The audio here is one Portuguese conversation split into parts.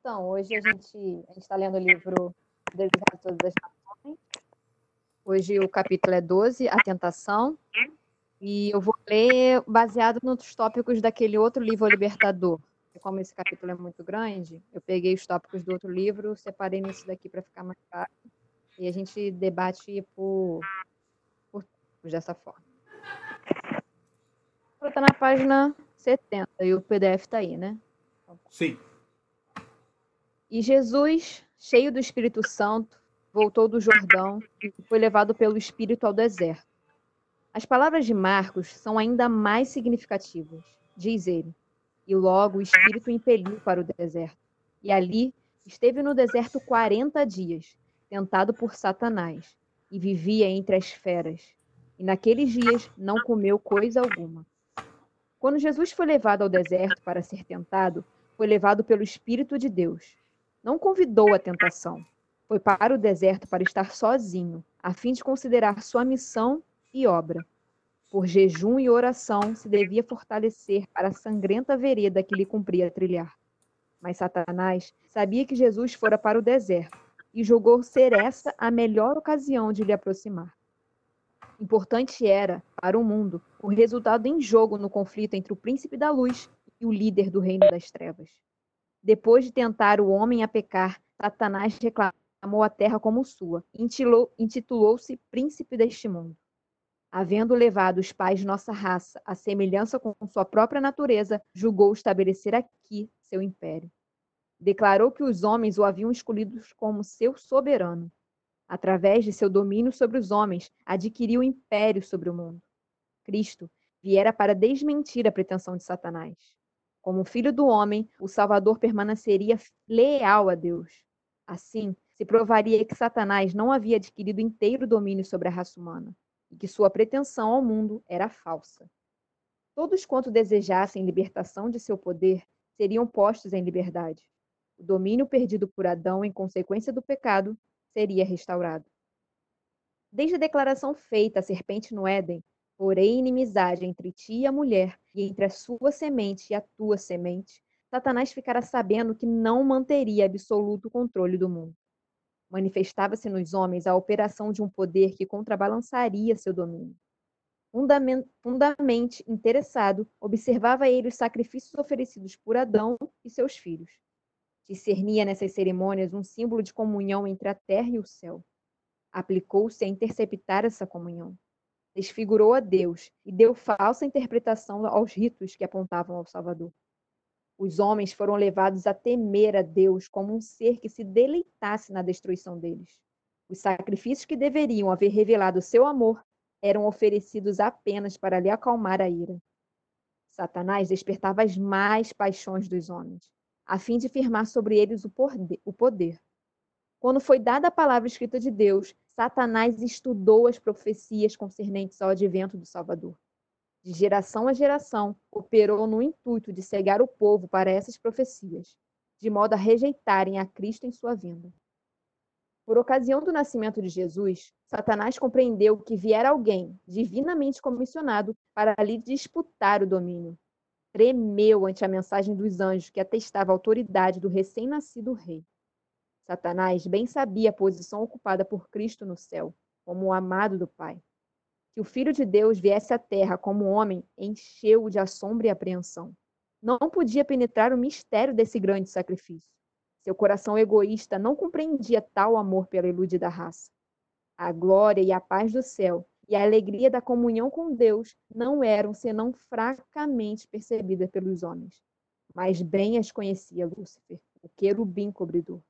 Então, hoje a gente está lendo o livro Dedicado a Todas as Nações. Hoje o capítulo é 12, A Tentação. E eu vou ler baseado nos tópicos daquele outro livro, O Libertador. Como esse capítulo é muito grande, eu peguei os tópicos do outro livro, separei nesse daqui para ficar mais fácil. E a gente debate por, por dessa forma. Está na página 70 e o PDF está aí, né? Sim. E Jesus, cheio do Espírito Santo, voltou do Jordão e foi levado pelo Espírito ao deserto. As palavras de Marcos são ainda mais significativas. Diz ele: E logo o Espírito o impeliu para o deserto. E ali esteve no deserto quarenta dias, tentado por Satanás, e vivia entre as feras. E naqueles dias não comeu coisa alguma. Quando Jesus foi levado ao deserto para ser tentado, foi levado pelo Espírito de Deus não convidou a tentação. Foi para o deserto para estar sozinho, a fim de considerar sua missão e obra. Por jejum e oração se devia fortalecer para a sangrenta vereda que lhe cumpria trilhar. Mas Satanás sabia que Jesus fora para o deserto e julgou ser essa a melhor ocasião de lhe aproximar. Importante era, para o mundo, o resultado em jogo no conflito entre o príncipe da luz e o líder do reino das trevas. Depois de tentar o homem a pecar, Satanás reclamou a terra como sua, intitulou-se príncipe deste mundo. Havendo levado os pais de nossa raça à semelhança com sua própria natureza, julgou estabelecer aqui seu império. Declarou que os homens o haviam escolhido como seu soberano. Através de seu domínio sobre os homens, adquiriu império sobre o mundo. Cristo viera para desmentir a pretensão de Satanás. Como filho do homem, o Salvador permaneceria leal a Deus. Assim, se provaria que Satanás não havia adquirido inteiro domínio sobre a raça humana e que sua pretensão ao mundo era falsa. Todos quanto desejassem libertação de seu poder seriam postos em liberdade. O domínio perdido por Adão em consequência do pecado seria restaurado. Desde a declaração feita à serpente no Éden, porém inimizade entre ti e a mulher, e entre a sua semente e a tua semente, Satanás ficara sabendo que não manteria absoluto controle do mundo. Manifestava-se nos homens a operação de um poder que contrabalançaria seu domínio. Fundamente interessado, observava ele os sacrifícios oferecidos por Adão e seus filhos. Discernia nessas cerimônias um símbolo de comunhão entre a terra e o céu. Aplicou-se a interceptar essa comunhão desfigurou a Deus e deu falsa interpretação aos ritos que apontavam ao Salvador. Os homens foram levados a temer a Deus como um ser que se deleitasse na destruição deles. Os sacrifícios que deveriam haver revelado seu amor eram oferecidos apenas para lhe acalmar a ira. Satanás despertava as mais paixões dos homens, a fim de firmar sobre eles o poder. Quando foi dada a palavra escrita de Deus, Satanás estudou as profecias concernentes ao advento do Salvador. De geração a geração, operou no intuito de cegar o povo para essas profecias, de modo a rejeitarem a Cristo em sua vinda. Por ocasião do nascimento de Jesus, Satanás compreendeu que viera alguém divinamente comissionado para lhe disputar o domínio. Tremeu ante a mensagem dos anjos que atestava a autoridade do recém-nascido rei. Satanás bem sabia a posição ocupada por Cristo no céu, como o amado do Pai. Que o Filho de Deus viesse à terra como homem encheu-o de assombro e apreensão. Não podia penetrar o mistério desse grande sacrifício. Seu coração egoísta não compreendia tal amor pela iludida raça. A glória e a paz do céu e a alegria da comunhão com Deus não eram senão fracamente percebidas pelos homens. Mas bem as conhecia Lúcifer, o querubim cobridor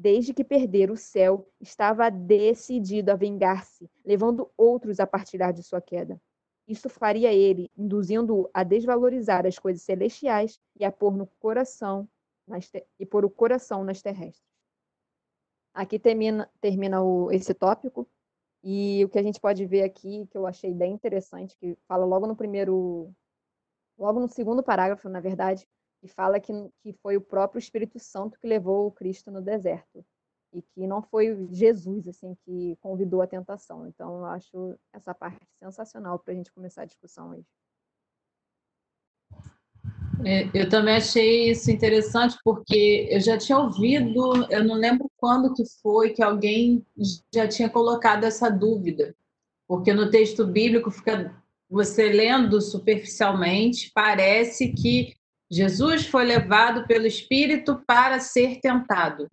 desde que perdera o céu, estava decidido a vingar-se, levando outros a partilhar de sua queda. Isso faria ele, induzindo-o a desvalorizar as coisas celestiais e a pôr no coração e pôr o coração nas terrestres. Aqui termina, termina o, esse tópico e o que a gente pode ver aqui que eu achei bem interessante, que fala logo no primeiro, logo no segundo parágrafo, na verdade, e fala que, que foi o próprio Espírito Santo que levou o Cristo no deserto e que não foi Jesus assim que convidou a tentação. Então, eu acho essa parte sensacional para a gente começar a discussão hoje. É, eu também achei isso interessante porque eu já tinha ouvido, eu não lembro quando que foi que alguém já tinha colocado essa dúvida, porque no texto bíblico fica você lendo superficialmente, parece que Jesus foi levado pelo Espírito para ser tentado.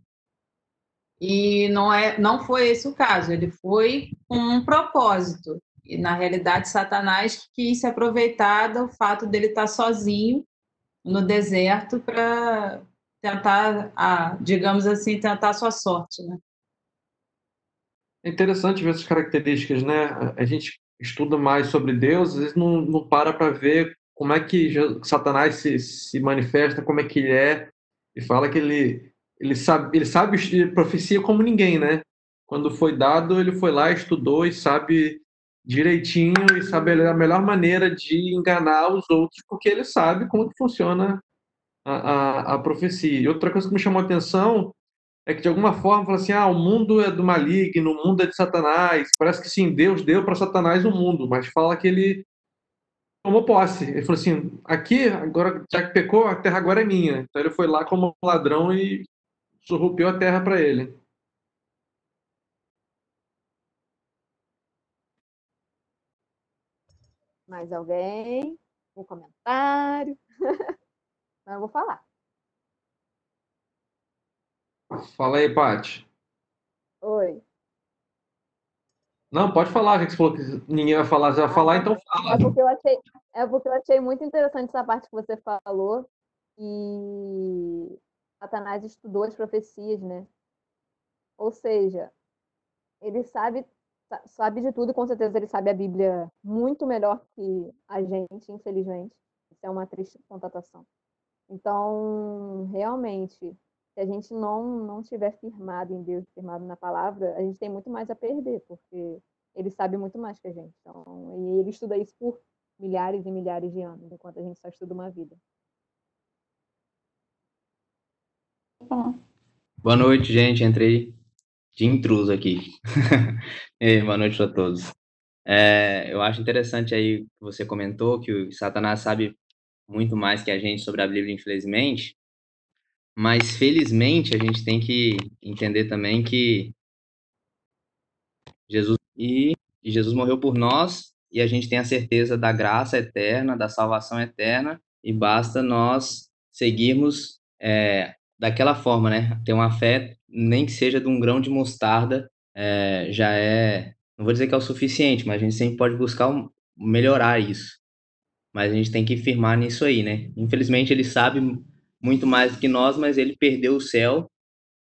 E não é, não foi esse o caso. Ele foi com um propósito. E na realidade, Satanás quis se aproveitar do fato dele estar sozinho no deserto para tentar, a, digamos assim, tentar a sua sorte, né? É interessante ver essas características, né? A gente estuda mais sobre Deus, às vezes não, não para para ver como é que Satanás se, se manifesta, como é que ele é, e fala que ele, ele sabe, ele sabe profecia como ninguém, né? Quando foi dado, ele foi lá, estudou e sabe direitinho e sabe a melhor maneira de enganar os outros, porque ele sabe como que funciona a, a, a profecia. E outra coisa que me chamou a atenção é que de alguma forma fala assim, ah, o mundo é do maligno, o mundo é de Satanás. Parece que sim, Deus deu para Satanás o mundo, mas fala que ele tomou posse. Ele falou assim, aqui, agora já que pecou, a terra agora é minha. Então ele foi lá como ladrão e surrupiou a terra para ele. Mais alguém? Um comentário? Não, eu vou falar. Fala aí, Paty. Oi. Não, pode falar, já que você falou que ninguém vai falar, você vai falar, então fala. É porque, eu achei, é porque eu achei muito interessante essa parte que você falou. E Satanás estudou as profecias, né? Ou seja, ele sabe sabe de tudo, com certeza ele sabe a Bíblia muito melhor que a gente, infelizmente. Isso é uma triste constatação. Então, realmente, se a gente não não tiver firmado em Deus, firmado na palavra, a gente tem muito mais a perder, porque ele sabe muito mais que a gente. Então, e ele estuda isso por milhares e milhares de anos, enquanto a gente só estuda uma vida. Boa noite, gente. Entrei de intruso aqui. boa noite a todos. É, eu acho interessante aí que você comentou que o Satanás sabe muito mais que a gente sobre a Bíblia, infelizmente, mas felizmente a gente tem que entender também que Jesus e, Jesus morreu por nós e a gente tem a certeza da graça eterna, da salvação eterna e basta nós seguirmos é, daquela forma, né? Ter uma fé nem que seja de um grão de mostarda, é, já é, não vou dizer que é o suficiente, mas a gente sempre pode buscar um, melhorar isso. Mas a gente tem que firmar nisso aí, né? Infelizmente ele sabe muito mais do que nós, mas ele perdeu o céu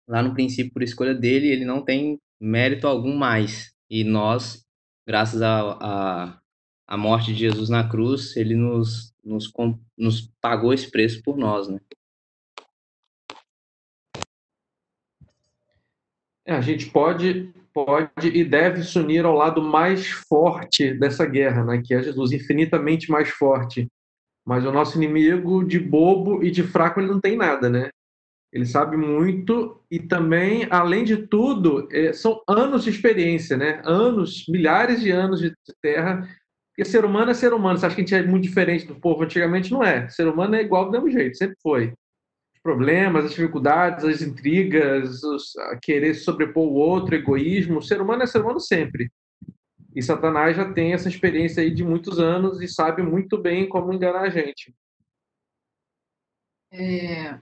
lá no princípio por escolha dele, ele não tem mérito algum mais. E nós, graças a, a, a morte de Jesus na cruz, ele nos, nos, nos pagou esse preço por nós, né? É, a gente pode, pode e deve se unir ao lado mais forte dessa guerra, né? que é Jesus, infinitamente mais forte. Mas o nosso inimigo, de bobo e de fraco, ele não tem nada, né? Ele sabe muito e também, além de tudo, é, são anos de experiência, né? Anos, milhares de anos de terra. Porque ser humano é ser humano. Você acha que a gente é muito diferente do povo antigamente? Não é. Ser humano é igual do mesmo jeito, sempre foi problemas, as dificuldades, as intrigas, os, querer sobrepor o outro, egoísmo. O ser humano é ser humano sempre. E Satanás já tem essa experiência aí de muitos anos e sabe muito bem como enganar a gente. É,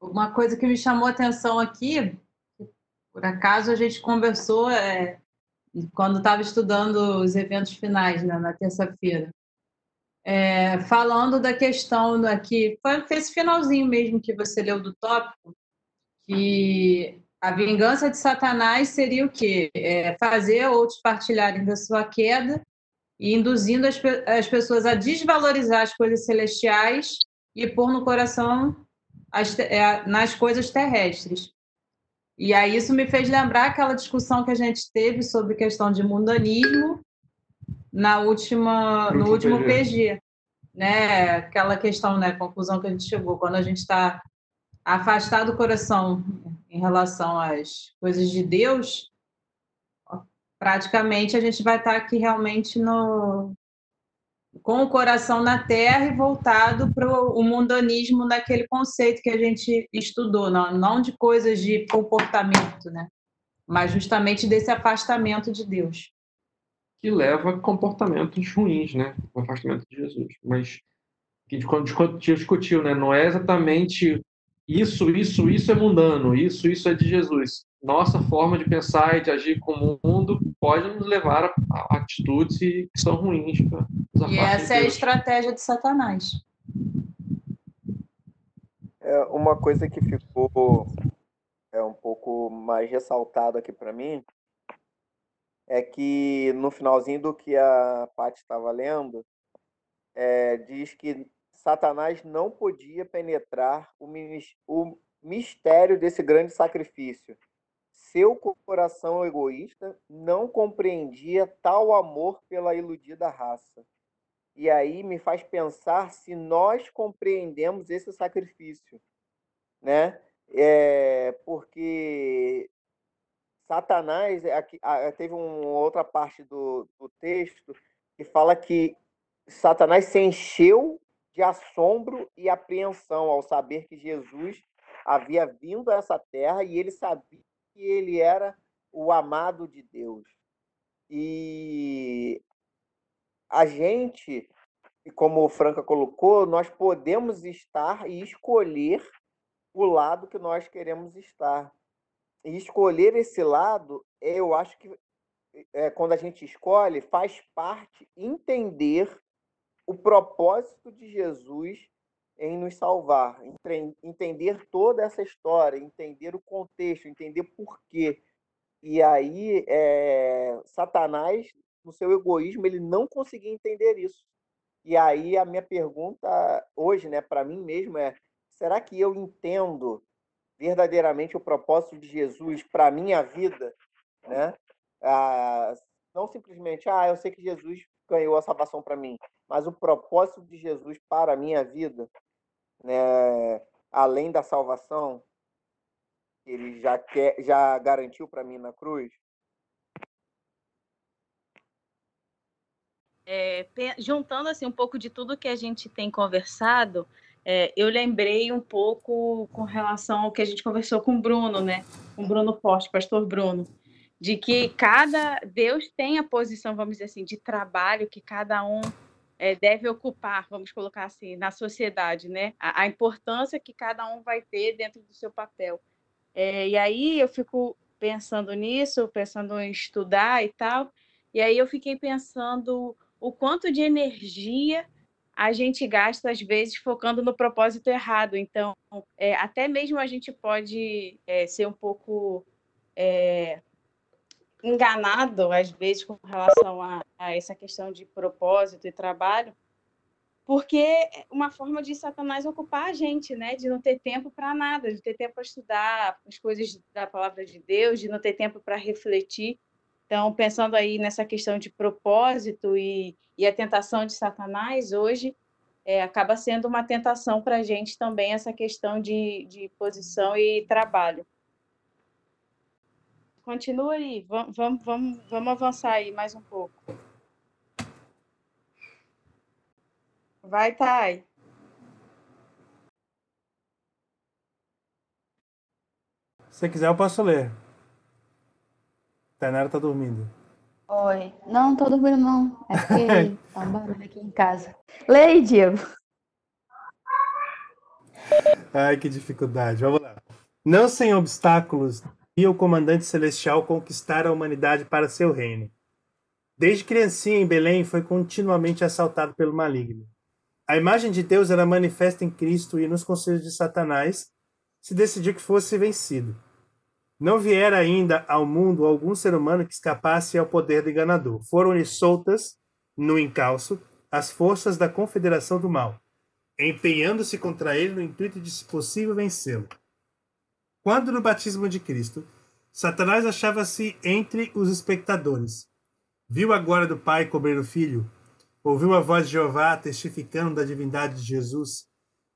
uma coisa que me chamou a atenção aqui, por acaso a gente conversou é, quando estava estudando os eventos finais né, na terça-feira é, falando da questão aqui, foi esse finalzinho mesmo que você leu do tópico, que a vingança de Satanás seria o quê? É fazer outros partilharem da sua queda e induzindo as, as pessoas a desvalorizar as coisas celestiais e pôr no coração as, é, nas coisas terrestres. E aí isso me fez lembrar aquela discussão que a gente teve sobre questão de mundanismo na última, no último PG. PG. Né? Aquela questão, né? Conclusão que a gente chegou, quando a gente está afastado do coração em relação às coisas de com o coração na terra e voltado para o mundanismo naquele conceito que a gente estudou, não, não de coisas de comportamento, né? mas justamente desse afastamento de Deus. Que leva a comportamentos ruins, né? O afastamento de Jesus. Mas que a gente discutiu, né? Não é exatamente isso, isso, isso é mundano, isso, isso é de Jesus. Nossa forma de pensar e de agir como o mundo pode nos levar a, atitudes que são ruins. E essa é a estratégia de Satanás. É uma coisa que ficou é um pouco mais ressaltado aqui para mim é que no finalzinho do que a Paty estava lendo, é, diz que Satanás não podia penetrar o mistério desse grande sacrifício. Seu coração egoísta não compreendia tal amor pela iludida raça. E aí me faz pensar se nós compreendemos esse sacrifício, né? É, porque Satanás, aqui, teve uma outra parte do, do texto que fala que Satanás se encheu de assombro e apreensão ao saber que Jesus havia vindo a essa terra e ele sabia que ele era o amado de Deus. E a gente, como o Franca colocou, nós podemos estar e escolher o lado que nós queremos estar. E escolher esse lado, eu acho que é, quando a gente escolhe, faz parte entender o propósito de Jesus em nos salvar, entender toda essa história, entender o contexto, entender por quê. E aí, é, Satanás, no seu egoísmo, ele não conseguia entender isso. E aí, a minha pergunta hoje, né, para mim mesmo é: será que eu entendo verdadeiramente o propósito de Jesus para a minha vida? Né? Ah, não simplesmente, ah, eu sei que Jesus ganhou a salvação para mim, mas o propósito de Jesus para a minha vida, né, além da salvação, que ele já quer, já garantiu para mim na cruz. É, juntando assim um pouco de tudo que a gente tem conversado, é, eu lembrei um pouco com relação ao que a gente conversou com o Bruno, né? Com o Bruno Forte, pastor Bruno de que cada Deus tem a posição, vamos dizer assim, de trabalho que cada um é, deve ocupar, vamos colocar assim, na sociedade, né? A, a, importância que cada um vai ter dentro do seu papel. É, e aí eu fico pensando nisso, pensando em estudar e tal, e aí eu fiquei pensando o quanto de energia a gente gasta, às vezes, focando no propósito errado. Então, é, até mesmo a gente pode é, ser um pouco é, enganado, às vezes, com relação a, a, essa questão de propósito e trabalho, porque é uma forma de Satanás ocupar a gente, né? De não ter tempo para nada, de ter tempo para estudar as coisas da palavra de Deus, de não ter tempo para refletir. Então, pensando aí nessa questão de propósito e, e a tentação de Satanás, hoje é, acaba sendo uma tentação para a gente também essa questão de, de posição e trabalho. Continua aí, vamos, vamos, vamos, vamos avançar aí mais um pouco. Vai, Thay. Se quiser, eu posso ler. Tainara tá dormindo. Oi. Não, não tô dormindo, não. É porque tá um barulho aqui em casa. Leia, Diego. Ai, que dificuldade. Vamos lá. Não sem obstáculos e o comandante celestial conquistar a humanidade para seu reino. Desde criancinha em Belém foi continuamente assaltado pelo maligno. A imagem de Deus era manifesta em Cristo e nos conselhos de Satanás se decidiu que fosse vencido. Não viera ainda ao mundo algum ser humano que escapasse ao poder do enganador. Foram-lhe soltas, no encalço, as forças da confederação do mal, empenhando-se contra ele no intuito de, se possível, vencê-lo. Quando no batismo de Cristo, Satanás achava-se entre os espectadores. Viu a glória do Pai cobrir o Filho, ouviu a voz de Jeová testificando da divindade de Jesus.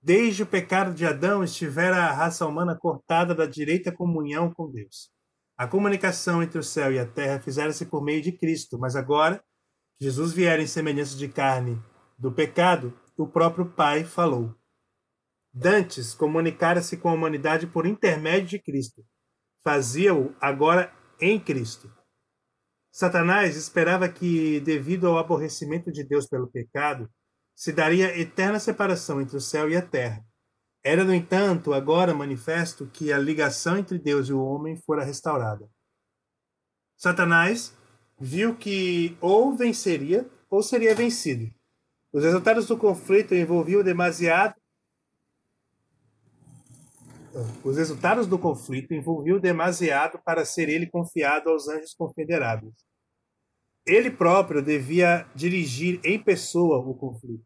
Desde o pecado de Adão estivera a raça humana cortada da direita comunhão com Deus. A comunicação entre o céu e a terra fizera-se por meio de Cristo, mas agora Jesus viera em semelhança de carne do pecado, o próprio Pai falou. Dantes comunicara-se com a humanidade por intermédio de Cristo. Fazia-o agora em Cristo. Satanás esperava que, devido ao aborrecimento de Deus pelo pecado, se daria eterna separação entre o céu e a terra. Era, no entanto, agora manifesto que a ligação entre Deus e o homem fora restaurada. Satanás viu que ou venceria ou seria vencido. Os resultados do conflito envolviam demasiado os resultados do conflito envolviam demasiado para ser ele confiado aos anjos confederados. Ele próprio devia dirigir em pessoa o conflito.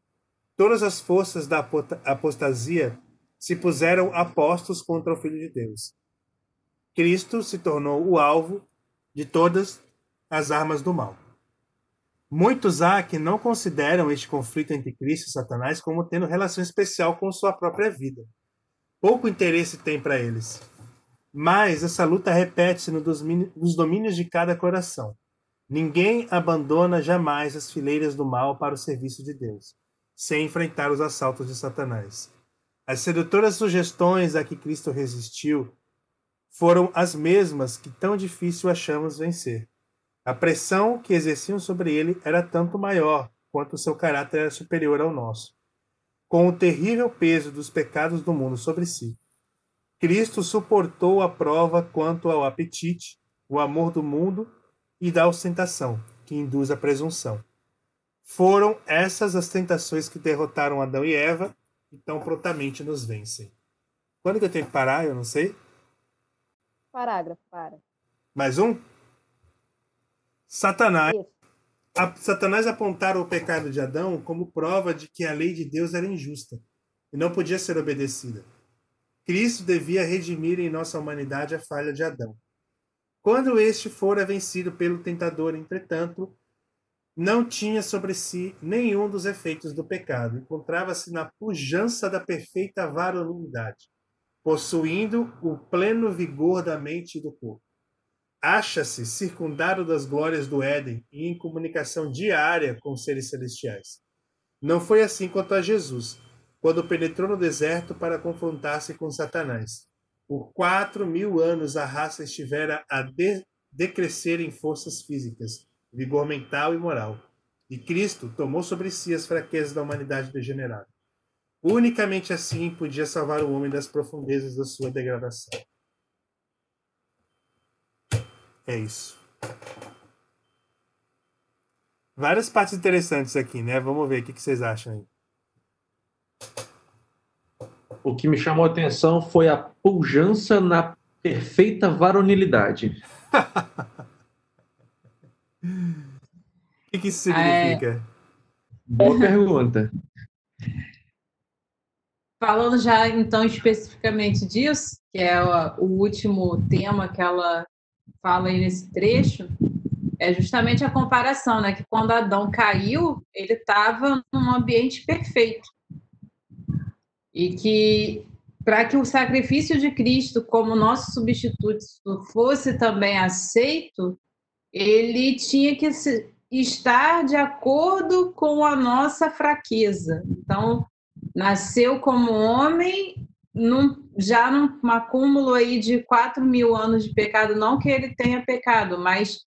Todas as forças da apostasia se puseram apostos contra o Filho de Deus. Cristo se tornou o alvo de todas as armas do mal. Muitos há que não consideram este conflito entre Cristo e Satanás como tendo relação especial com sua própria vida. Pouco interesse tem para eles. Mas essa luta repete-se nos domínios de cada coração. Ninguém abandona jamais as fileiras do mal para o serviço de Deus, sem enfrentar os assaltos de Satanás. As sedutoras sugestões a que Cristo resistiu foram as mesmas que tão difícil achamos vencer. A pressão que exerciam sobre ele era tanto maior quanto seu caráter era superior ao nosso. Com o terrível peso dos pecados do mundo sobre si, Cristo suportou a prova quanto ao apetite, o amor do mundo e da ostentação, que induz à presunção. Foram essas as tentações que derrotaram Adão e Eva e tão prontamente nos vencem. Quando que eu tenho que parar? Eu não sei. Parágrafo, para. Mais um? Satanás. A, Satanás apontara o pecado de Adão como prova de que a lei de Deus era injusta e não podia ser obedecida. Cristo devia redimir em nossa humanidade a falha de Adão. Quando este fora vencido pelo tentador, entretanto, não tinha sobre si nenhum dos efeitos do pecado, encontrava-se na pujança da perfeita varonilidade, possuindo o pleno vigor da mente e do corpo acha-se circundado das glórias do Éden e em comunicação diária com seres celestiais. Não foi assim quanto a Jesus, quando penetrou no deserto para confrontar-se com Satanás. Por quatro mil anos a raça estivera a de decrescer em forças físicas, vigor mental e moral. E Cristo tomou sobre si as fraquezas da humanidade degenerada. Unicamente assim podia salvar o homem das profundezas da sua degradação. É isso. Várias partes interessantes aqui, né? Vamos ver o que vocês acham aí. O que me chamou a atenção foi a pujança na perfeita varonilidade. o que, que isso significa? É... Boa pergunta. Falando já então especificamente disso, que é o, o último tema que ela fala aí nesse trecho é justamente a comparação, né? Que quando Adão caiu, ele estava num ambiente perfeito. E que para que o sacrifício de Cristo como nosso substituto fosse também aceito, ele tinha que estar de acordo com a nossa fraqueza. Então, nasceu como homem num, já num acúmulo aí de 4 mil anos de pecado, não que ele tenha pecado, mas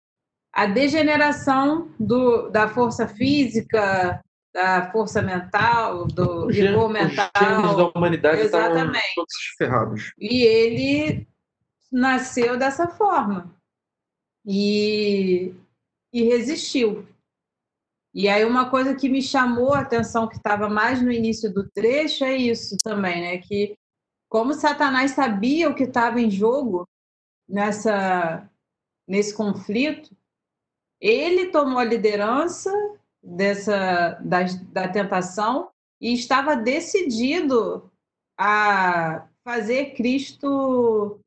a degeneração do, da força física, da força mental, do vigor mental. Os da humanidade exatamente. todos ferrados. E ele nasceu dessa forma. E, e resistiu. E aí uma coisa que me chamou a atenção, que estava mais no início do trecho, é isso também, né? Que como Satanás sabia o que estava em jogo nessa nesse conflito, ele tomou a liderança dessa da, da tentação e estava decidido a fazer Cristo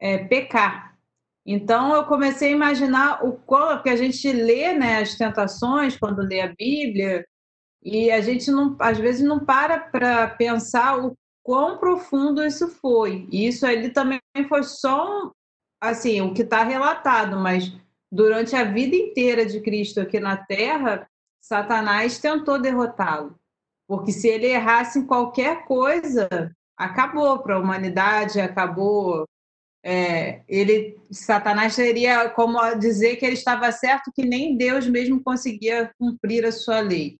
é, pecar. Então eu comecei a imaginar o qual, porque a gente lê né, as tentações quando lê a Bíblia e a gente não, às vezes não para para pensar o quão profundo isso foi. E isso ali também foi só assim, o que está relatado, mas durante a vida inteira de Cristo aqui na Terra, Satanás tentou derrotá-lo. Porque se ele errasse em qualquer coisa, acabou para a humanidade, acabou. É, ele, Satanás seria como dizer que ele estava certo, que nem Deus mesmo conseguia cumprir a sua lei.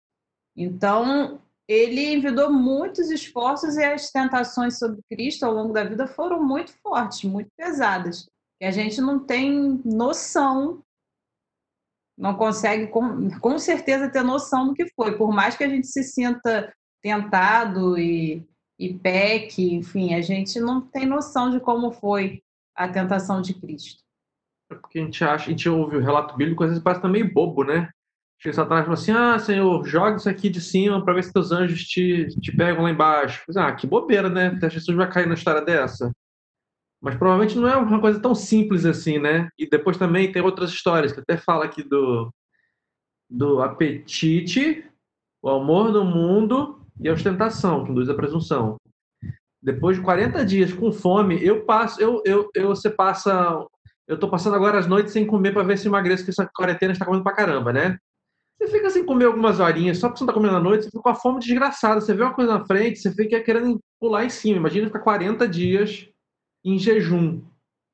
Então, ele envidou muitos esforços e as tentações sobre Cristo ao longo da vida foram muito fortes, muito pesadas. E a gente não tem noção, não consegue com, com certeza ter noção do que foi. Por mais que a gente se sinta tentado e, e peque, enfim, a gente não tem noção de como foi a tentação de Cristo. É porque a gente acha, a gente ouve o relato bíblico, às vezes parece também bobo, né? Chega Satanás e fala assim: Ah, Senhor, joga isso aqui de cima para ver se teus anjos te, te pegam lá embaixo. Ah, que bobeira, né? Jesus vai cair na história dessa. Mas provavelmente não é uma coisa tão simples assim, né? E depois também tem outras histórias que até fala aqui do, do apetite, o amor do mundo e a ostentação, que induz a presunção. Depois de 40 dias com fome, eu passo, eu, eu, eu você passa, eu tô passando agora as noites sem comer para ver se emagreço, que essa quarentena está comendo pra caramba, né? Você fica sem comer algumas horinhas, só porque você não tá comendo à noite, você fica com a fome desgraçada. Você vê uma coisa na frente, você fica querendo pular em cima. Imagina ficar 40 dias em jejum.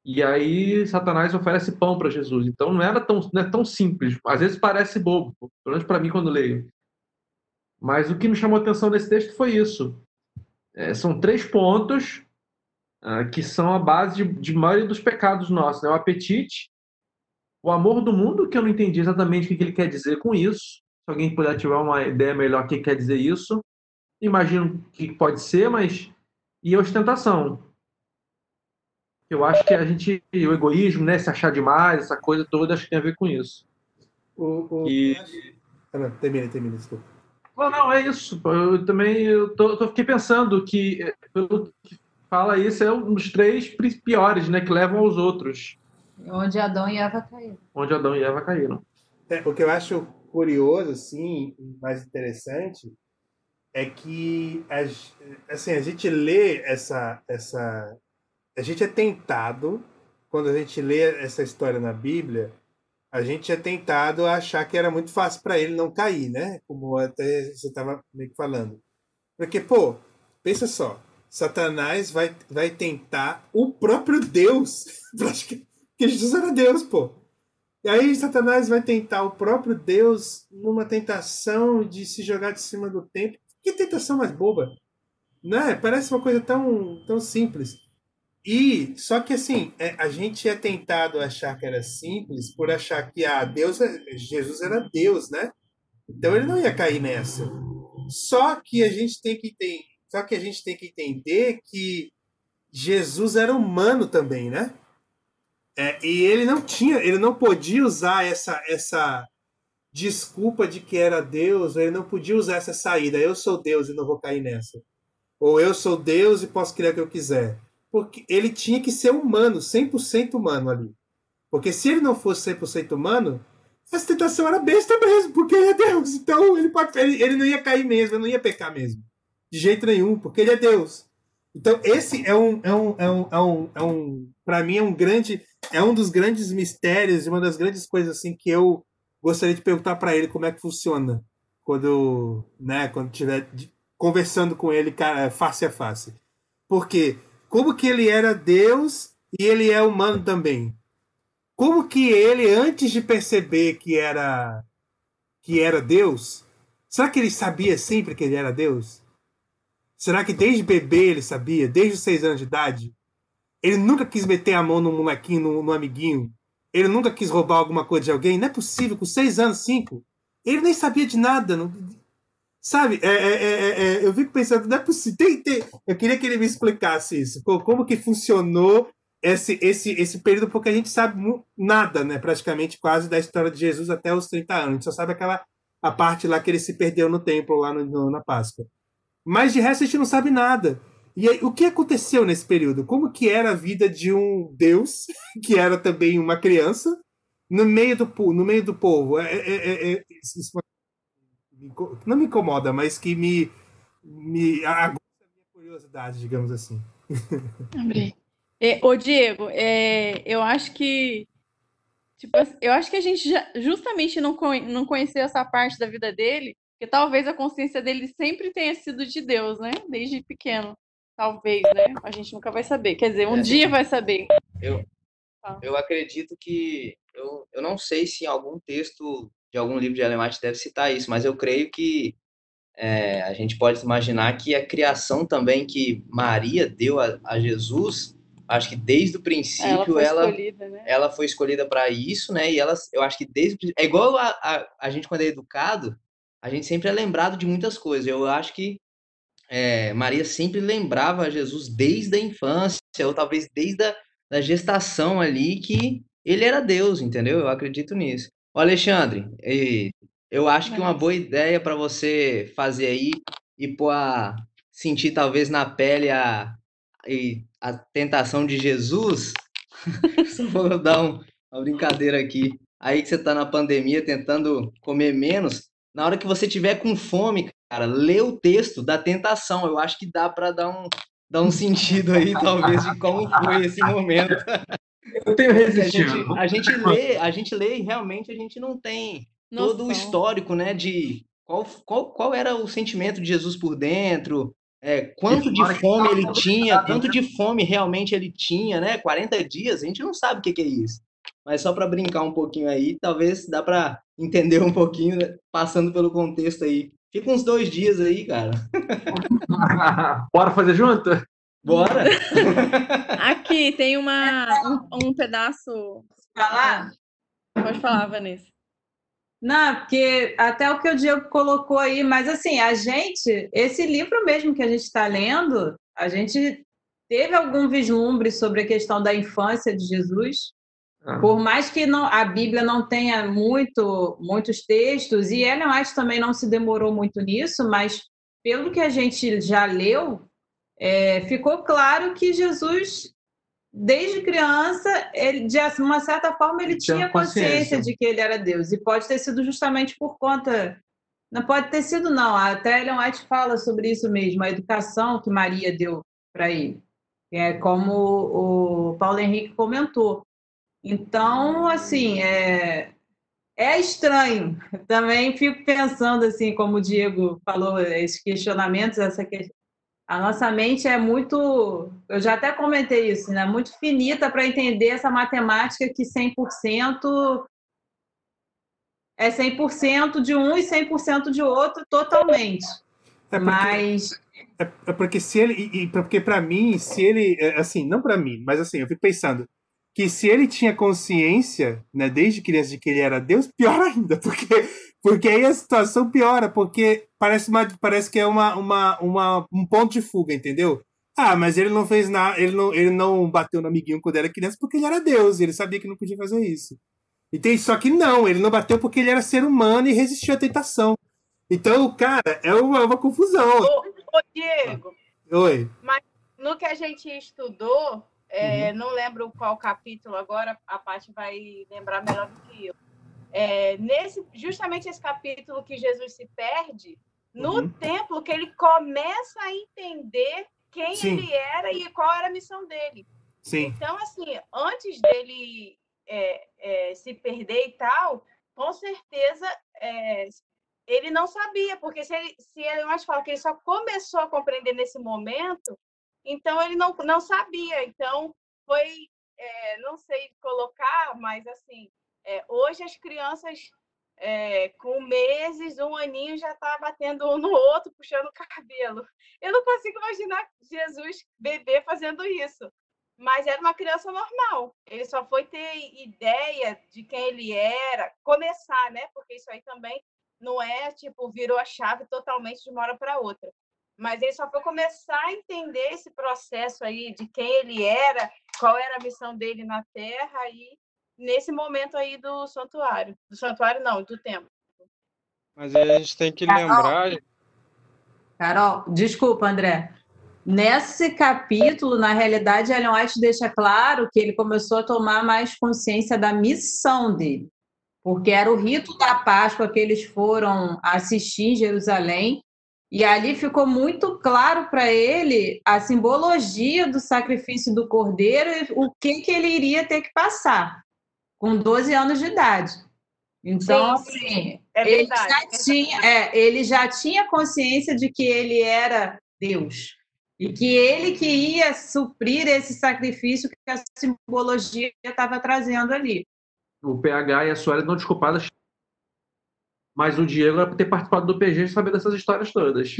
E aí Satanás oferece pão para Jesus. Então não era tão, não é tão simples. Às vezes parece bobo, pelo menos para mim quando leio. Mas o que me chamou a atenção nesse texto foi isso. É, são três pontos ah, que são a base de, de maioria dos pecados nossos. Né? O apetite, o amor do mundo, que eu não entendi exatamente o que ele quer dizer com isso. Se alguém puder tiver uma ideia melhor que quer dizer isso, imagino que pode ser, mas. E a ostentação. Eu acho que a gente, o egoísmo, né, se achar demais, essa coisa toda, acho que tem a ver com isso. O, o... E... Ah, não, termina, termina, desculpa. Não, não, é isso. Eu também eu tô, tô, fiquei pensando que, pelo que fala isso, é um dos três piores, né, que levam aos outros. Onde Adão e Eva caíram. Onde Adão e Eva caíram. É, o que eu acho curioso, assim, mais interessante, é que a, assim, a gente lê essa, essa. A gente é tentado, quando a gente lê essa história na Bíblia, a gente é tentado a achar que era muito fácil para ele não cair, né? Como até você estava meio que falando. Porque, pô, pensa só, Satanás vai, vai tentar o próprio Deus. Praticamente porque Jesus era Deus, pô. E aí Satanás vai tentar o próprio Deus numa tentação de se jogar de cima do templo. Que tentação mais boba. Né? Parece uma coisa tão, tão simples. E só que assim, é, a gente é tentado achar que era simples por achar que ah, Deus, é, Jesus era Deus, né? Então ele não ia cair nessa. Só que a gente tem que ter, só que a gente tem que entender que Jesus era humano também, né? É, e ele não tinha, ele não podia usar essa essa desculpa de que era Deus, ele não podia usar essa saída. Eu sou Deus e não vou cair nessa. Ou eu sou Deus e posso criar o que eu quiser. Porque ele tinha que ser humano, 100% humano ali. Porque se ele não fosse 100% humano, essa tentação era besta mesmo, porque ele é Deus. Então ele, ele, ele não ia cair mesmo, ele não ia pecar mesmo. De jeito nenhum, porque ele é Deus. Então, esse é um, é um, é um, é um, é um para mim é um grande, é um dos grandes mistérios e uma das grandes coisas assim que eu gostaria de perguntar para ele como é que funciona quando, né, quando estiver conversando com ele cara, face a face. Porque como que ele era Deus e ele é humano também? Como que ele antes de perceber que era que era Deus, será que ele sabia sempre que ele era Deus? Será que desde bebê ele sabia? Desde os seis anos de idade? Ele nunca quis meter a mão no molequinho, no, no amiguinho? Ele nunca quis roubar alguma coisa de alguém? Não é possível, com seis anos, cinco. Ele nem sabia de nada. Não... Sabe, é, é, é, é, eu fico pensando, não é possível. Tem, tem... Eu queria que ele me explicasse isso. Como que funcionou esse, esse, esse período, porque a gente sabe nada, né? Praticamente quase da história de Jesus até os 30 anos. A gente só sabe aquela a parte lá que ele se perdeu no templo, lá no, no, na Páscoa. Mas de resto a gente não sabe nada. E aí, o que aconteceu nesse período? Como que era a vida de um Deus, que era também uma criança, no meio do, no meio do povo? É, é, é, é não me incomoda, mas que me, me a minha curiosidade, digamos assim. É, ô, Diego, é, eu acho que Tipo, eu acho que a gente já, justamente não, não conheceu essa parte da vida dele, porque talvez a consciência dele sempre tenha sido de Deus, né? Desde pequeno. Talvez, né? A gente nunca vai saber. Quer dizer, um é, dia vai saber. Eu, ah. eu acredito que. Eu, eu não sei se em algum texto de algum livro de White deve citar isso, mas eu creio que é, a gente pode imaginar que a criação também que Maria deu a, a Jesus, acho que desde o princípio ela foi ela, né? ela foi escolhida para isso, né? E ela, eu acho que desde é igual a, a, a gente quando é educado, a gente sempre é lembrado de muitas coisas. Eu acho que é, Maria sempre lembrava Jesus desde a infância, ou talvez desde a da gestação ali, que ele era Deus, entendeu? Eu acredito nisso. Ô, Alexandre, eu acho que uma boa ideia para você fazer aí e pôr a, sentir talvez na pele a, a tentação de Jesus. Só vou dar um, uma brincadeira aqui. Aí que você está na pandemia tentando comer menos, na hora que você tiver com fome, cara, lê o texto da tentação. Eu acho que dá para dar um, dar um sentido aí, talvez, de como foi esse momento. Eu tenho resistido. A gente, a gente lê, a gente lê e realmente a gente não tem Nossa. todo o histórico, né, de qual, qual, qual era o sentimento de Jesus por dentro, é, quanto de fome ele tinha, quanto de fome realmente ele tinha, né? 40 dias, a gente não sabe o que, que é isso. Mas só para brincar um pouquinho aí, talvez dá para entender um pouquinho, né, passando pelo contexto aí. Fica uns dois dias aí, cara. Bora fazer junto? Bora! Aqui tem uma, um, um pedaço. Falar? Pode falar, Vanessa. Não, porque até o que o Diego colocou aí, mas assim, a gente, esse livro mesmo que a gente está lendo, a gente teve algum vislumbre sobre a questão da infância de Jesus, ah. Por mais que não, a Bíblia não tenha muito, muitos textos, e Ellen White também não se demorou muito nisso, mas pelo que a gente já leu, é, ficou claro que Jesus, desde criança, ele, de uma certa forma, ele, tinha consciência. consciência de que ele era Deus. E pode ter sido justamente por conta. Não pode ter sido, não. Até Ellen White fala sobre isso mesmo, a educação que Maria deu para ele. É como o Paulo Henrique comentou. Então, assim, é, é estranho. Também fico pensando, assim, como o Diego falou, esses questionamentos, essa que... a nossa mente é muito, eu já até comentei isso, né? Muito finita para entender essa matemática que 100% é 100% de um e 100% de outro totalmente. É porque, mas é, é porque se ele e, porque para mim, se ele é, assim, não para mim, mas assim, eu fico pensando, que se ele tinha consciência, né, desde criança de que ele era Deus, pior ainda, porque porque aí a situação piora, porque parece uma, parece que é uma, uma, uma um ponto de fuga, entendeu? Ah, mas ele não fez nada, ele não, ele não bateu no amiguinho quando era criança porque ele era Deus, ele sabia que não podia fazer isso. Entende? Só que não, ele não bateu porque ele era ser humano e resistiu à tentação. Então, cara, é uma, é uma confusão. Ô, ô Diego. Oi. Mas no que a gente estudou, é, uhum. Não lembro qual capítulo agora, a parte vai lembrar melhor do que eu. É, nesse, justamente esse capítulo que Jesus se perde, no uhum. templo que ele começa a entender quem Sim. ele era e qual era a missão dele. Sim. Então, assim, antes dele é, é, se perder e tal, com certeza é, ele não sabia, porque se ele, se ele mais fala que ele só começou a compreender nesse momento, então ele não, não sabia. Então foi, é, não sei colocar, mas assim, é, hoje as crianças é, com meses, um aninho já está batendo um no outro, puxando o cabelo. Eu não consigo imaginar Jesus bebê fazendo isso. Mas era uma criança normal. Ele só foi ter ideia de quem ele era, começar, né? Porque isso aí também não é tipo virou a chave totalmente de uma hora para outra mas ele só foi começar a entender esse processo aí de quem ele era, qual era a missão dele na Terra aí nesse momento aí do santuário, do santuário não, do templo. Mas aí a gente tem que lembrar. Carol, desculpa, André. Nesse capítulo, na realidade, Ellen White deixa claro que ele começou a tomar mais consciência da missão dele, porque era o rito da Páscoa que eles foram assistir em Jerusalém, e ali ficou muito claro para ele a simbologia do sacrifício do cordeiro e o que, que ele iria ter que passar. com 12 anos de idade. Então, Sim, assim, É ele, verdade. já tinha, é, ele já tinha consciência de que ele era Deus. E que ele que ia suprir esse sacrifício que a simbologia estava trazendo ali. O PH e a Sueli não desculpadas, mas o Diego era por ter participado do PG e saber dessas histórias todas.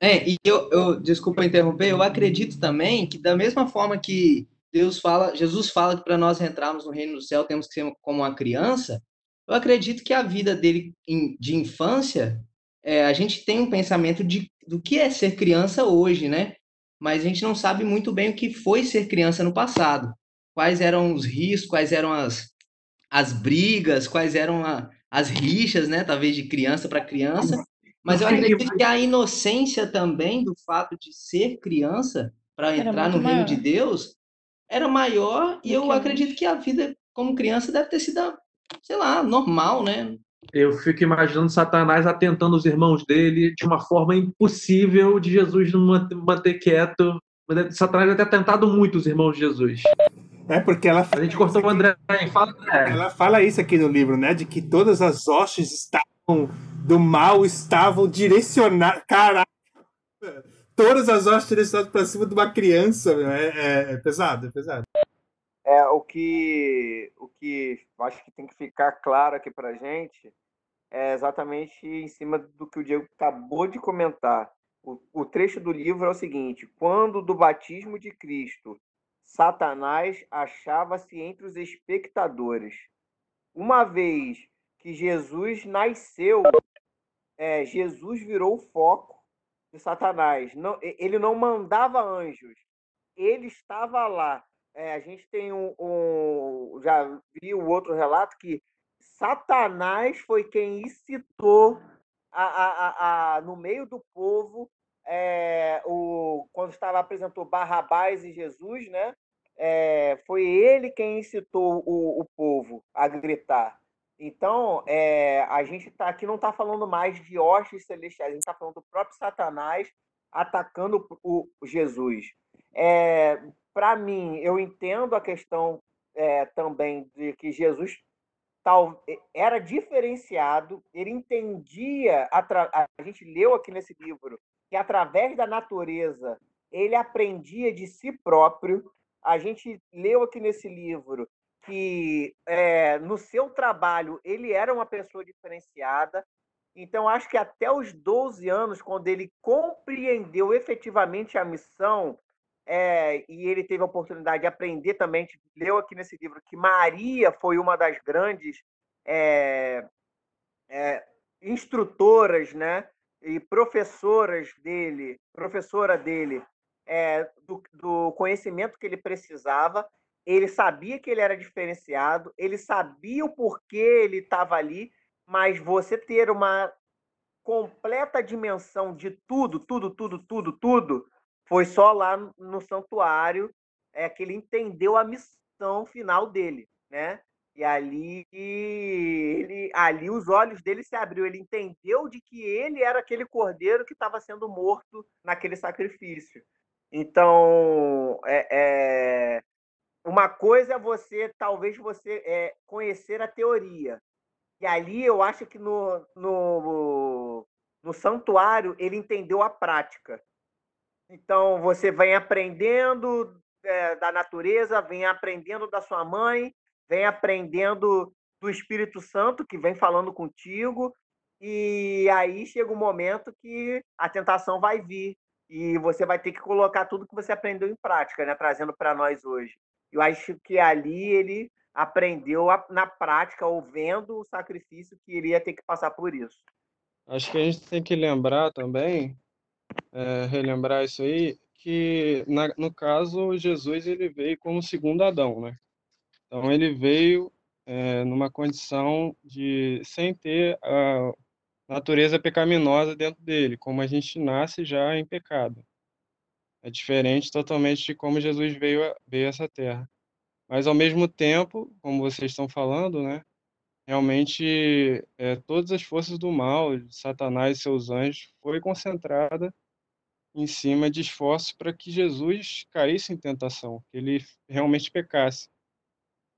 É, e eu, eu, desculpa interromper, eu acredito também que da mesma forma que Deus fala, Jesus fala que para nós entrarmos no reino do céu temos que ser como uma criança, eu acredito que a vida dele de infância, é, a gente tem um pensamento de, do que é ser criança hoje, né? Mas a gente não sabe muito bem o que foi ser criança no passado. Quais eram os riscos, quais eram as, as brigas, quais eram a- as rixas, né? Talvez de criança para criança. Mas eu acredito que a inocência também do fato de ser criança para entrar no muito reino maior. de Deus era maior e eu acredito que a vida como criança deve ter sido, sei lá, normal, né? Eu fico imaginando Satanás atentando os irmãos dele de uma forma impossível de Jesus não manter, quieto. Satanás deve ter tentado muito os irmãos de Jesus. É porque ela A gente cortou o André aí, fala André. Ela fala isso aqui no livro, né? De que todas as hostes estavam do mal estavam direcionadas. Caraca! Todas as hostes direcionadas para cima de uma criança. meu. É, é- é pesado, é pesado. É, o que, o que eu acho que tem que ficar claro aqui pra gente é exatamente em cima do que o Diego acabou de comentar. O, o trecho do livro é o seguinte: quando do batismo de Cristo, Satanás achava-se entre os espectadores. Uma vez que Jesus nasceu, é, Jesus virou o foco de Satanás. Não, ele não mandava anjos, ele estava lá. É, a gente tem um, um- já vi o outro relato que Satanás foi quem incitou a, a, a- no meio do povo é, o, quando estava apresentou Barrabás e Jesus, né? É, foi ele quem incitou o, o povo a gritar. Então, é, a gente tá aqui não está falando mais de hostes celestiais, a gente está falando do próprio Satanás atacando o, o Jesus. É, Para mim, eu entendo a questão é, também de que Jesus tal, era diferenciado, ele entendia, atra- a gente leu aqui nesse livro, que através da natureza ele aprendia de si próprio. A gente leu aqui nesse livro que é, no seu trabalho ele era uma pessoa diferenciada. Então, acho que até os 12 anos, quando ele compreendeu efetivamente a missão, é, e ele teve a oportunidade de aprender também, a gente leu aqui nesse livro que Maria foi uma das grandes é, é, instrutoras, né, e professoras dele, professora dele, é, do, do conhecimento que ele precisava. Ele sabia que ele era diferenciado, ele sabia o porquê ele estava ali, mas você ter uma completa dimensão de tudo, tudo, tudo, tudo, tudo, foi só lá no- santuário é que ele entendeu a missão final dele, né? E ali, ele, ali os olhos dele se abriu, ele entendeu de que ele era aquele cordeiro que estava sendo morto naquele sacrifício. Então, é, é, uma coisa é você, talvez você é, conhecer a teoria. E ali eu acho que no, no, no santuário ele entendeu a prática. Então você vem aprendendo é, da natureza, vem aprendendo da sua mãe, vem aprendendo do Espírito Santo que vem falando contigo, e aí chega um momento que a tentação vai vir e você vai ter que colocar tudo que você aprendeu em prática, né? Trazendo para nós hoje. Eu acho que ali ele aprendeu na prática, ou vendo o sacrifício que ele ia ter que passar por isso. Acho que a gente tem que lembrar também, é, relembrar isso aí, que na- no caso Jesus ele veio como segundo Adão, né? Então ele veio é, numa condição de sem ter a natureza pecaminosa dentro dele, como a gente nasce já em pecado. É diferente totalmente de como Jesus veio a, veio a essa terra. Mas ao mesmo tempo, como vocês estão falando, né? Realmente, é, todas as forças do mal, de Satanás e seus anjos, foi concentrada em cima de esforços para que Jesus caísse em tentação, que ele realmente pecasse.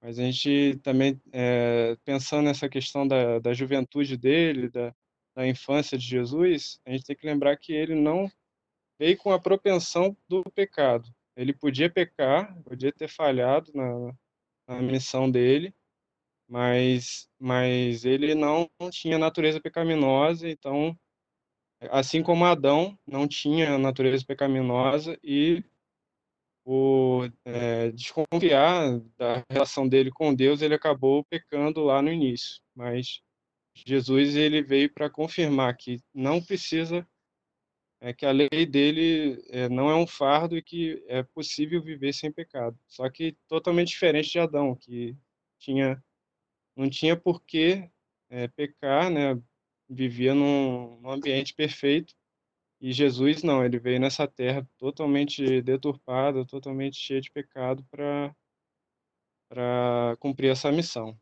Mas a gente também, é, pensando nessa questão da, da juventude dele, da, da infância de Jesus, a gente tem que lembrar que ele não veio com a propensão do pecado. Ele podia pecar, podia ter falhado na, na missão dele, mas, mas ele não, não tinha natureza pecaminosa, então, assim como Adão não tinha natureza pecaminosa e por é, desconfiar da relação dele com Deus, ele acabou pecando lá no início. Mas Jesus ele veio para confirmar que não precisa, é, que a lei dele é, não é um fardo e que é possível viver sem pecado. Só que totalmente diferente de Adão, que tinha não tinha por que é, pecar, né? Vivia num, num ambiente perfeito e Jesus não, ele veio nessa terra totalmente deturpada, totalmente cheia de pecado para para cumprir essa missão.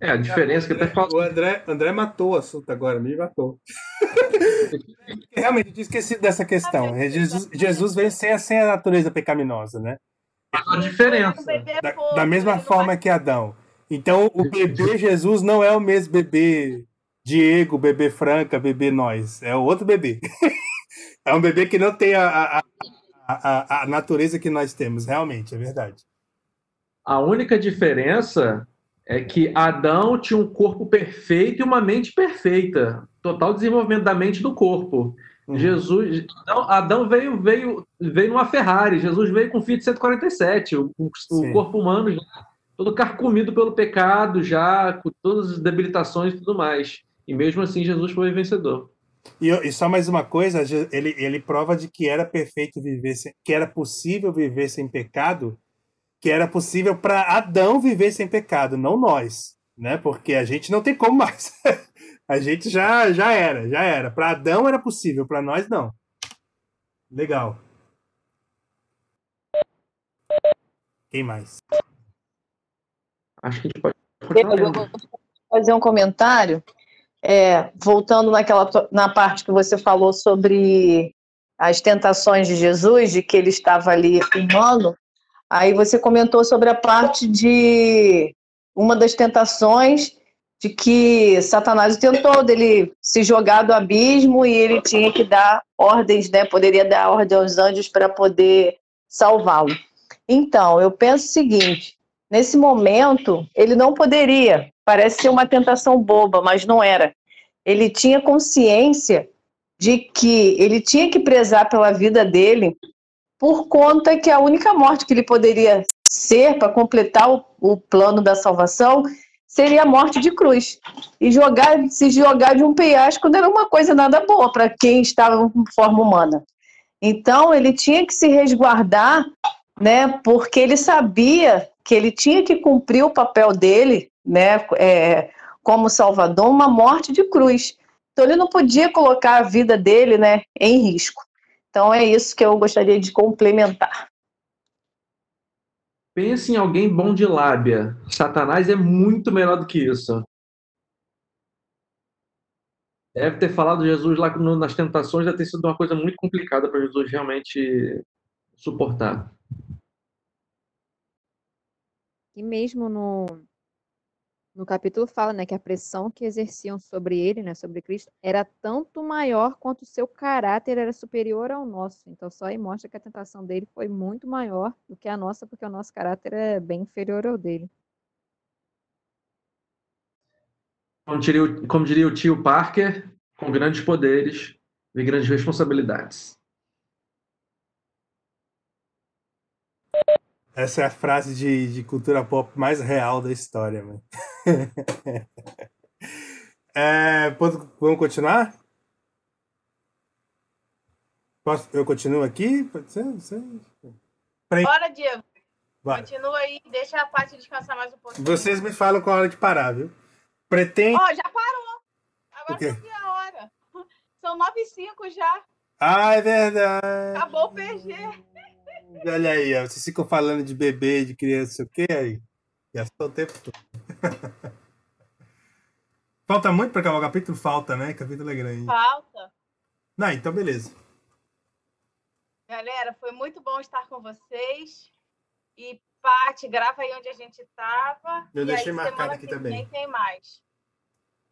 É, a diferença que até fala. O André, André matou o assunto agora, me matou. Realmente, eu tinha esquecido dessa questão. É, Jesus, Jesus veio sem, sem a natureza pecaminosa, né? a diferença. Da, da mesma forma que Adão. Então, o bebê Jesus não é o mesmo bebê Diego, bebê Franca, bebê nós. É o outro bebê. é um bebê que não tem a, a, a, a, natureza que nós temos, realmente, é verdade. A única diferença é que Adão tinha um corpo perfeito e uma mente perfeita. Total desenvolvimento da mente e do corpo. Uhum. Jesus, Adão, Adão, veio, veio, veio numa Ferrari, Jesus veio com Fiat 147, o, o corpo humano já todo carcomido pelo pecado, já com todas as debilitações e tudo mais. E mesmo assim, Jesus foi vencedor. E, e, só mais uma coisa, ele, ele prova de que era perfeito viver, sem, que era possível viver sem pecado, que era possível para Adão viver sem pecado, não nós, né? Porque a gente não tem como mais. a gente já já era, já era. Para Adão era possível, para nós não. Legal. Quem mais? Acho que a gente pode fazer um comentário é, voltando naquela na parte que você falou sobre as tentações de Jesus, de que ele estava ali humano, aí você comentou sobre a parte de uma das tentações de que Satanás tentou dele se jogar do abismo e ele tinha que dar ordens, né? Poderia dar ordem aos anjos para poder salvá-lo. Então, eu penso o seguinte: nesse momento, ele não poderia Parece ser uma tentação boba, mas não era. Ele tinha consciência de que ele tinha que prezar pela vida dele por conta que a única morte que ele poderia ser para completar o, o, plano da salvação seria a morte de cruz. E jogar, se jogar de um penhasco não era uma coisa nada boa para quem estava em forma humana. Então ele tinha que se resguardar, né, porque ele sabia que ele tinha que cumprir o papel dele né, é, como Salvador, uma morte de cruz. Então ele não podia colocar a vida dele né, em risco. Então é isso que eu gostaria de complementar. Pense em alguém bom de lábia. Satanás é muito melhor do que isso. Deve ter falado Jesus lá nas tentações, deve ter sido uma coisa muito complicada para Jesus realmente suportar. E mesmo no, no capítulo fala, né, que a pressão que exerciam sobre ele, né, sobre Cristo, era tanto maior quanto o seu caráter era superior ao nosso. Então só aí mostra que a tentação dele foi muito maior do que a nossa, porque o nosso caráter é bem inferior ao dele. Como diria, como diria o tio Parker, com grandes poderes e grandes responsabilidades. Essa é a frase de, de cultura pop mais real da história, mano. é, vamos continuar? Posso, eu continuo aqui? Pode ser? Bora, Diego. Vai. Continua aí, deixa a parte descansar mais um pouquinho. Vocês me falam com a hora de parar, viu? Pretende. Ó, oh, já parou. Agora foi a hora. São 9 e 5 já. Ah, é verdade. Acabou o PG. Olha aí, ó, vocês ficam falando de bebê, de criança, o quê aí? Gastou o tempo todo. Falta muito para acabar o capítulo? Falta, né? Capítulo é grande. Falta. Não, então beleza. Galera, foi muito bom estar com vocês. E Paty, grava aí onde a gente estava. Eu e deixei aí, marcado aqui que também. tem mais.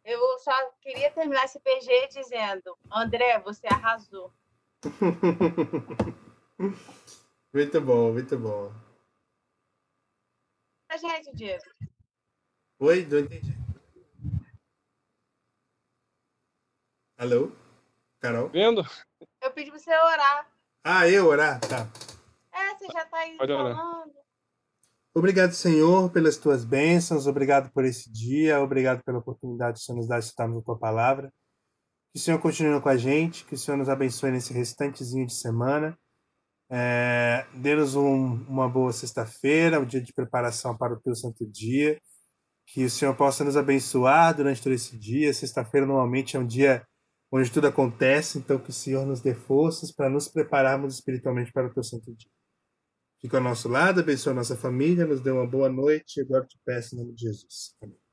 Eu só queria terminar esse PG dizendo, André, você arrasou. muito bom, muito bom. A gente, Diego. Oi, não entendi. Alô? Carol? Vendo? Eu pedi pra você orar. Ah, eu orar? Tá. É, você já tá aí Pode orar. falando. Obrigado, Senhor, pelas tuas bênçãos. Obrigado por esse dia. Obrigado pela oportunidade que o Senhor nos dá de estarmos na tua palavra. Que o Senhor continue com a gente. Que o Senhor nos abençoe nesse restantezinho de semana. É, Dê-nos um- uma boa sexta-feira, um dia de preparação para o teu santo dia. Que o Senhor possa nos abençoar durante todo esse dia. Sexta-feira, normalmente, é um dia onde tudo acontece. Então, que o Senhor nos dê forças para nos prepararmos espiritualmente para o teu santo dia. Fica ao nosso lado, abençoa a nossa família, nos dê uma boa noite. e Agora te peço em nome de Jesus. Amém.